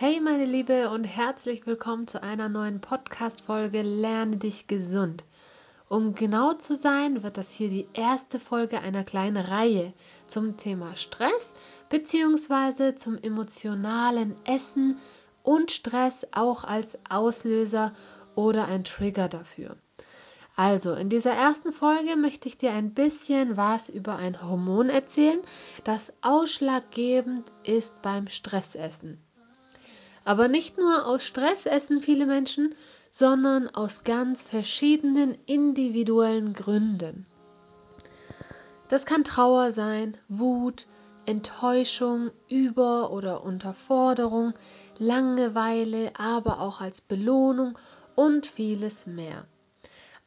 Hey meine Liebe und herzlich willkommen zu einer neuen Podcast-Folge Lerne dich gesund. Um genau zu sein, wird das hier die erste Folge einer kleinen Reihe zum Thema Stress bzw. zum emotionalen Essen und Stress auch als Auslöser oder ein Trigger dafür. Also, in dieser ersten Folge möchte ich dir ein bisschen was über ein Hormon erzählen, das ausschlaggebend ist beim Stressessen. Aber nicht nur aus Stress essen viele Menschen, sondern aus ganz verschiedenen individuellen Gründen. Das kann Trauer sein, Wut, Enttäuschung, Über- oder Unterforderung, Langeweile, aber auch als Belohnung und vieles mehr.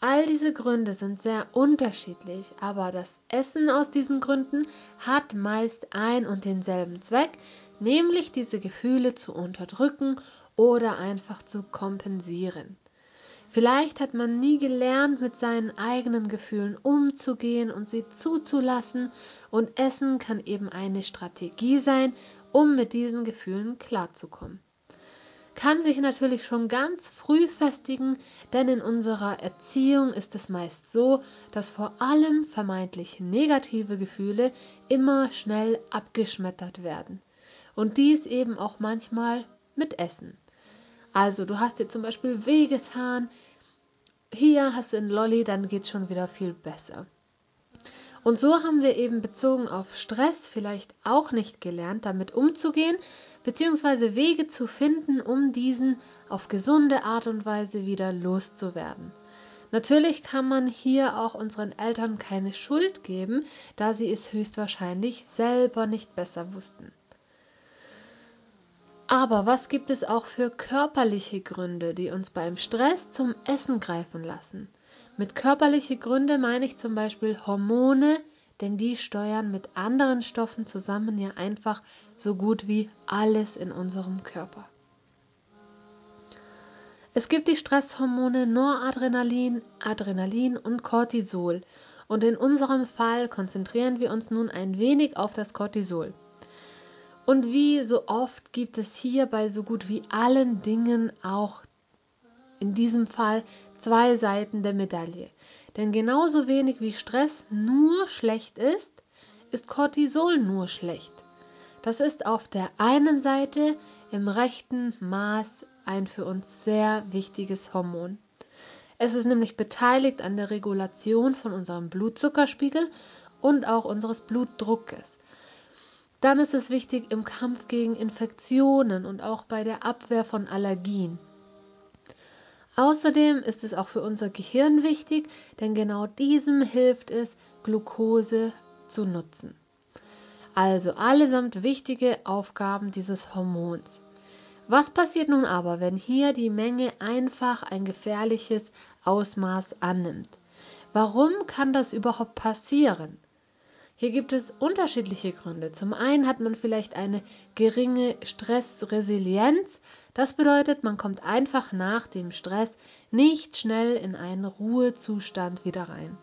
All diese Gründe sind sehr unterschiedlich, aber das Essen aus diesen Gründen hat meist ein und denselben Zweck, nämlich diese Gefühle zu unterdrücken oder einfach zu kompensieren. Vielleicht hat man nie gelernt, mit seinen eigenen Gefühlen umzugehen und sie zuzulassen, und Essen kann eben eine Strategie sein, um mit diesen Gefühlen klarzukommen kann sich natürlich schon ganz früh festigen, denn in unserer Erziehung ist es meist so, dass vor allem vermeintlich negative Gefühle immer schnell abgeschmettert werden. Und dies eben auch manchmal mit Essen. Also du hast dir zum Beispiel wehgetan, hier hast du einen Lolli, dann geht es schon wieder viel besser. Und so haben wir eben bezogen auf Stress vielleicht auch nicht gelernt, damit umzugehen, beziehungsweise Wege zu finden, um diesen auf gesunde Art und Weise wieder loszuwerden. Natürlich kann man hier auch unseren Eltern keine Schuld geben, da sie es höchstwahrscheinlich selber nicht besser wussten. Aber was gibt es auch für körperliche Gründe, die uns beim Stress zum Essen greifen lassen? Mit körperliche Gründe meine ich zum Beispiel Hormone, denn die steuern mit anderen Stoffen zusammen ja einfach so gut wie alles in unserem Körper. Es gibt die Stresshormone Noradrenalin, Adrenalin und Cortisol. Und in unserem Fall konzentrieren wir uns nun ein wenig auf das Cortisol. Und wie so oft gibt es hier bei so gut wie allen Dingen auch in diesem Fall zwei Seiten der Medaille. Denn genauso wenig wie Stress nur schlecht ist, ist Cortisol nur schlecht. Das ist auf der einen Seite im rechten Maß ein für uns sehr wichtiges Hormon. Es ist nämlich beteiligt an der Regulation von unserem Blutzuckerspiegel und auch unseres Blutdruckes. Dann ist es wichtig im Kampf gegen Infektionen und auch bei der Abwehr von Allergien. Außerdem ist es auch für unser Gehirn wichtig, denn genau diesem hilft es, Glucose zu nutzen. Also allesamt wichtige Aufgaben dieses Hormons. Was passiert nun aber, wenn hier die Menge einfach ein gefährliches Ausmaß annimmt? Warum kann das überhaupt passieren? Hier gibt es unterschiedliche Gründe. Zum einen hat man vielleicht eine geringe Stressresilienz. Das bedeutet, man kommt einfach nach dem Stress nicht schnell in einen Ruhezustand wieder rein.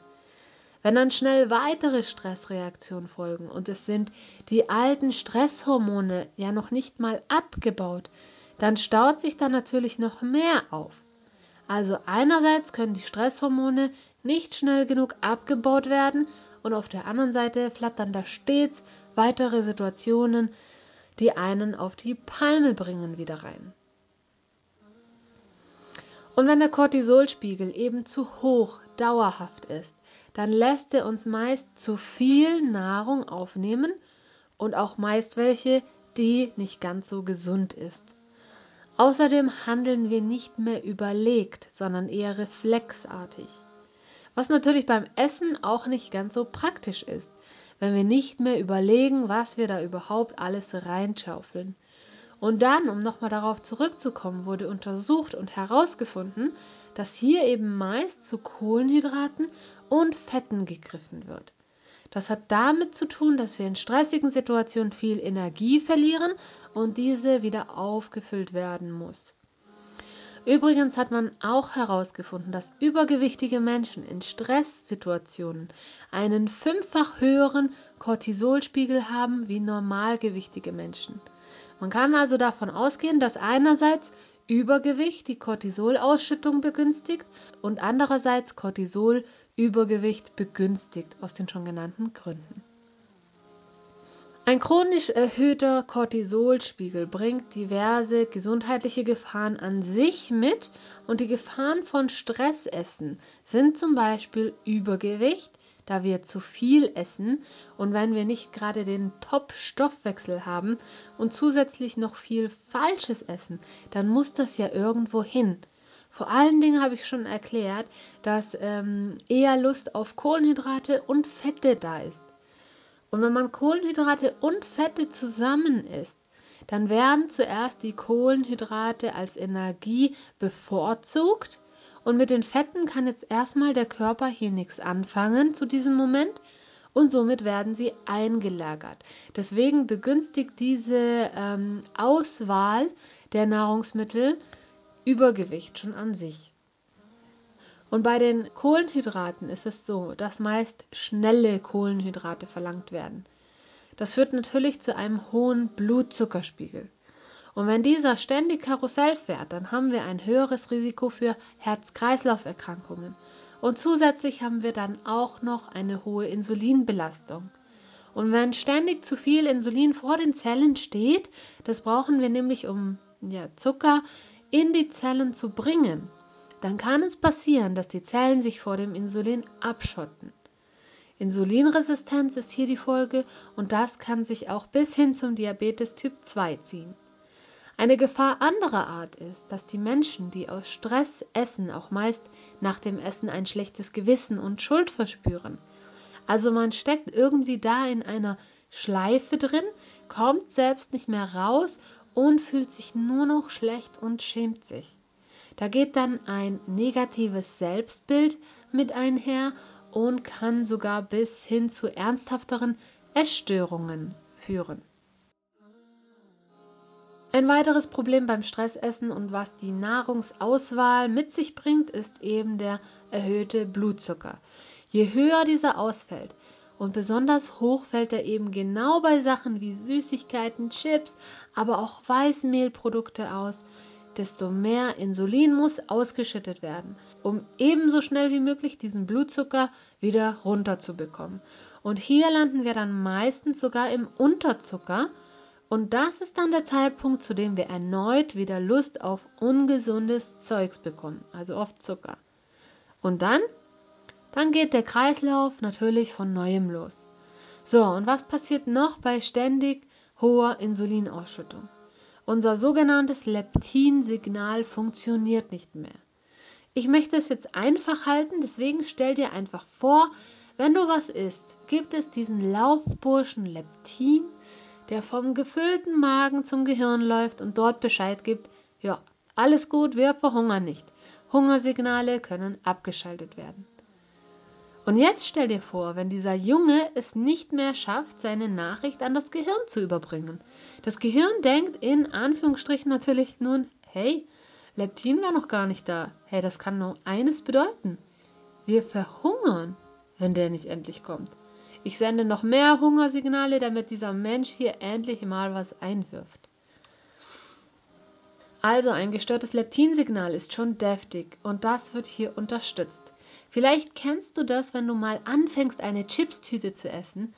Wenn dann schnell weitere Stressreaktionen folgen und es sind die alten Stresshormone ja noch nicht mal abgebaut, dann staut sich da natürlich noch mehr auf. Also einerseits können die Stresshormone nicht schnell genug abgebaut werden und auf der anderen Seite flattern da stets weitere Situationen, die einen auf die Palme bringen, wieder rein. Und wenn der Cortisolspiegel eben zu hoch dauerhaft ist, dann lässt er uns meist zu viel Nahrung aufnehmen und auch meist welche, die nicht ganz so gesund ist. Außerdem handeln wir nicht mehr überlegt, sondern eher reflexartig was natürlich beim Essen auch nicht ganz so praktisch ist, wenn wir nicht mehr überlegen, was wir da überhaupt alles reinschaufeln. Und dann, um nochmal darauf zurückzukommen, wurde untersucht und herausgefunden, dass hier eben meist zu Kohlenhydraten und Fetten gegriffen wird. Das hat damit zu tun, dass wir in stressigen Situationen viel Energie verlieren und diese wieder aufgefüllt werden muss. Übrigens hat man auch herausgefunden, dass übergewichtige Menschen in Stresssituationen einen fünffach höheren Cortisolspiegel haben wie normalgewichtige Menschen. Man kann also davon ausgehen, dass einerseits Übergewicht die Cortisolausschüttung begünstigt und andererseits Cortisol Übergewicht begünstigt aus den schon genannten Gründen. Ein chronisch erhöhter Cortisolspiegel bringt diverse gesundheitliche Gefahren an sich mit und die Gefahren von Stressessen sind zum Beispiel Übergewicht, da wir zu viel essen und wenn wir nicht gerade den Top-Stoffwechsel haben und zusätzlich noch viel Falsches essen, dann muss das ja irgendwo hin. Vor allen Dingen habe ich schon erklärt, dass ähm, eher Lust auf Kohlenhydrate und Fette da ist. Und wenn man Kohlenhydrate und Fette zusammen isst, dann werden zuerst die Kohlenhydrate als Energie bevorzugt und mit den Fetten kann jetzt erstmal der Körper hier nichts anfangen zu diesem Moment und somit werden sie eingelagert. Deswegen begünstigt diese ähm, Auswahl der Nahrungsmittel Übergewicht schon an sich. Und bei den Kohlenhydraten ist es so, dass meist schnelle Kohlenhydrate verlangt werden. Das führt natürlich zu einem hohen Blutzuckerspiegel. Und wenn dieser ständig Karussell fährt, dann haben wir ein höheres Risiko für Herz-Kreislauf-Erkrankungen. Und zusätzlich haben wir dann auch noch eine hohe Insulinbelastung. Und wenn ständig zu viel Insulin vor den Zellen steht, das brauchen wir nämlich, um ja, Zucker in die Zellen zu bringen, dann kann es passieren, dass die Zellen sich vor dem Insulin abschotten. Insulinresistenz ist hier die Folge und das kann sich auch bis hin zum Diabetes Typ 2 ziehen. Eine Gefahr anderer Art ist, dass die Menschen, die aus Stress essen, auch meist nach dem Essen ein schlechtes Gewissen und Schuld verspüren. Also man steckt irgendwie da in einer Schleife drin, kommt selbst nicht mehr raus und fühlt sich nur noch schlecht und schämt sich. Da geht dann ein negatives Selbstbild mit einher und kann sogar bis hin zu ernsthafteren Essstörungen führen. Ein weiteres Problem beim Stressessen und was die Nahrungsauswahl mit sich bringt, ist eben der erhöhte Blutzucker. Je höher dieser ausfällt, und besonders hoch fällt er eben genau bei Sachen wie Süßigkeiten, Chips, aber auch Weißmehlprodukte aus, desto mehr Insulin muss ausgeschüttet werden, um ebenso schnell wie möglich diesen Blutzucker wieder runterzubekommen. Und hier landen wir dann meistens sogar im Unterzucker. Und das ist dann der Zeitpunkt, zu dem wir erneut wieder Lust auf ungesundes Zeugs bekommen, also auf Zucker. Und dann? Dann geht der Kreislauf natürlich von neuem los. So, und was passiert noch bei ständig hoher Insulinausschüttung? Unser sogenanntes Leptinsignal funktioniert nicht mehr. Ich möchte es jetzt einfach halten, deswegen stell dir einfach vor, wenn du was isst, gibt es diesen Laufburschen Leptin, der vom gefüllten Magen zum Gehirn läuft und dort Bescheid gibt, ja, alles gut, wir verhungern nicht. Hungersignale können abgeschaltet werden. Und jetzt stell dir vor, wenn dieser Junge es nicht mehr schafft, seine Nachricht an das Gehirn zu überbringen. Das Gehirn denkt in Anführungsstrichen natürlich nun, hey, Leptin war noch gar nicht da. Hey, das kann nur eines bedeuten. Wir verhungern, wenn der nicht endlich kommt. Ich sende noch mehr Hungersignale, damit dieser Mensch hier endlich mal was einwirft. Also ein gestörtes Leptinsignal ist schon deftig und das wird hier unterstützt. Vielleicht kennst du das, wenn du mal anfängst, eine Chipstüte zu essen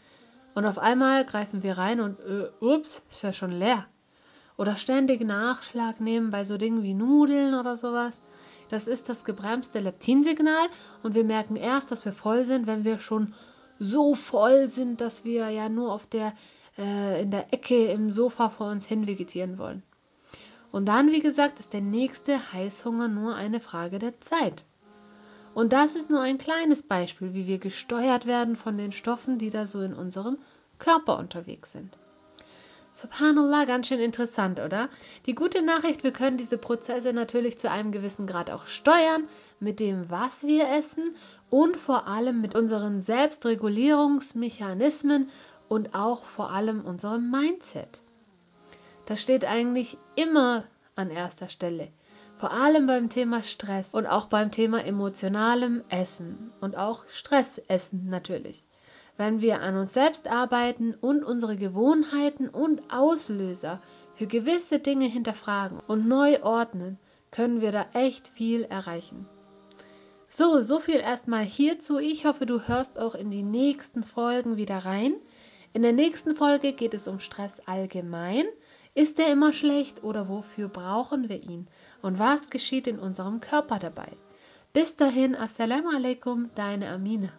und auf einmal greifen wir rein und äh, ups, ist ja schon leer. Oder ständig Nachschlag nehmen bei so Dingen wie Nudeln oder sowas. Das ist das gebremste Leptinsignal und wir merken erst, dass wir voll sind, wenn wir schon so voll sind, dass wir ja nur auf der äh, in der Ecke im Sofa vor uns hin vegetieren wollen. Und dann, wie gesagt, ist der nächste Heißhunger nur eine Frage der Zeit. Und das ist nur ein kleines Beispiel, wie wir gesteuert werden von den Stoffen, die da so in unserem Körper unterwegs sind. Subhanallah, ganz schön interessant, oder? Die gute Nachricht, wir können diese Prozesse natürlich zu einem gewissen Grad auch steuern, mit dem, was wir essen und vor allem mit unseren Selbstregulierungsmechanismen und auch vor allem unserem Mindset. Das steht eigentlich immer an erster Stelle. Vor allem beim Thema Stress und auch beim Thema emotionalem Essen und auch Stressessen natürlich. Wenn wir an uns selbst arbeiten und unsere Gewohnheiten und Auslöser für gewisse Dinge hinterfragen und neu ordnen, können wir da echt viel erreichen. So, so viel erstmal hierzu. Ich hoffe, du hörst auch in die nächsten Folgen wieder rein. In der nächsten Folge geht es um Stress allgemein. Ist er immer schlecht oder wofür brauchen wir ihn? Und was geschieht in unserem Körper dabei? Bis dahin, Assalamu alaikum, deine Amina.